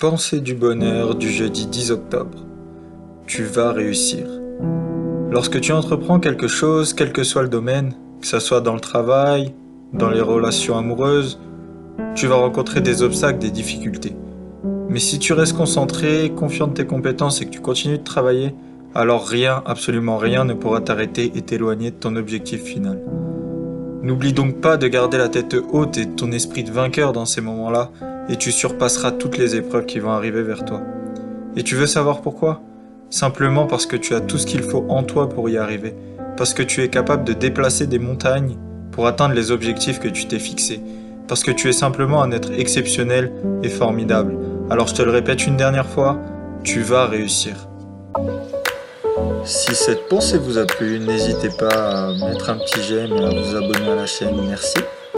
Pensée du bonheur du jeudi 10 octobre. Tu vas réussir. Lorsque tu entreprends quelque chose, quel que soit le domaine, que ce soit dans le travail, dans les relations amoureuses, tu vas rencontrer des obstacles, des difficultés. Mais si tu restes concentré, confiant de tes compétences et que tu continues de travailler, alors rien, absolument rien ne pourra t'arrêter et t'éloigner de ton objectif final. N'oublie donc pas de garder la tête haute et ton esprit de vainqueur dans ces moments-là, et tu surpasseras toutes les épreuves qui vont arriver vers toi. Et tu veux savoir pourquoi? Simplement parce que tu as tout ce qu'il faut en toi pour y arriver, parce que tu es capable de déplacer des montagnes pour atteindre les objectifs que tu t'es fixés, parce que tu es simplement un être exceptionnel et formidable. Alors je te le répète une dernière fois, tu vas réussir. Si cette pensée vous a plu, n'hésitez pas à mettre un petit j'aime et à vous abonner à la chaîne. Merci.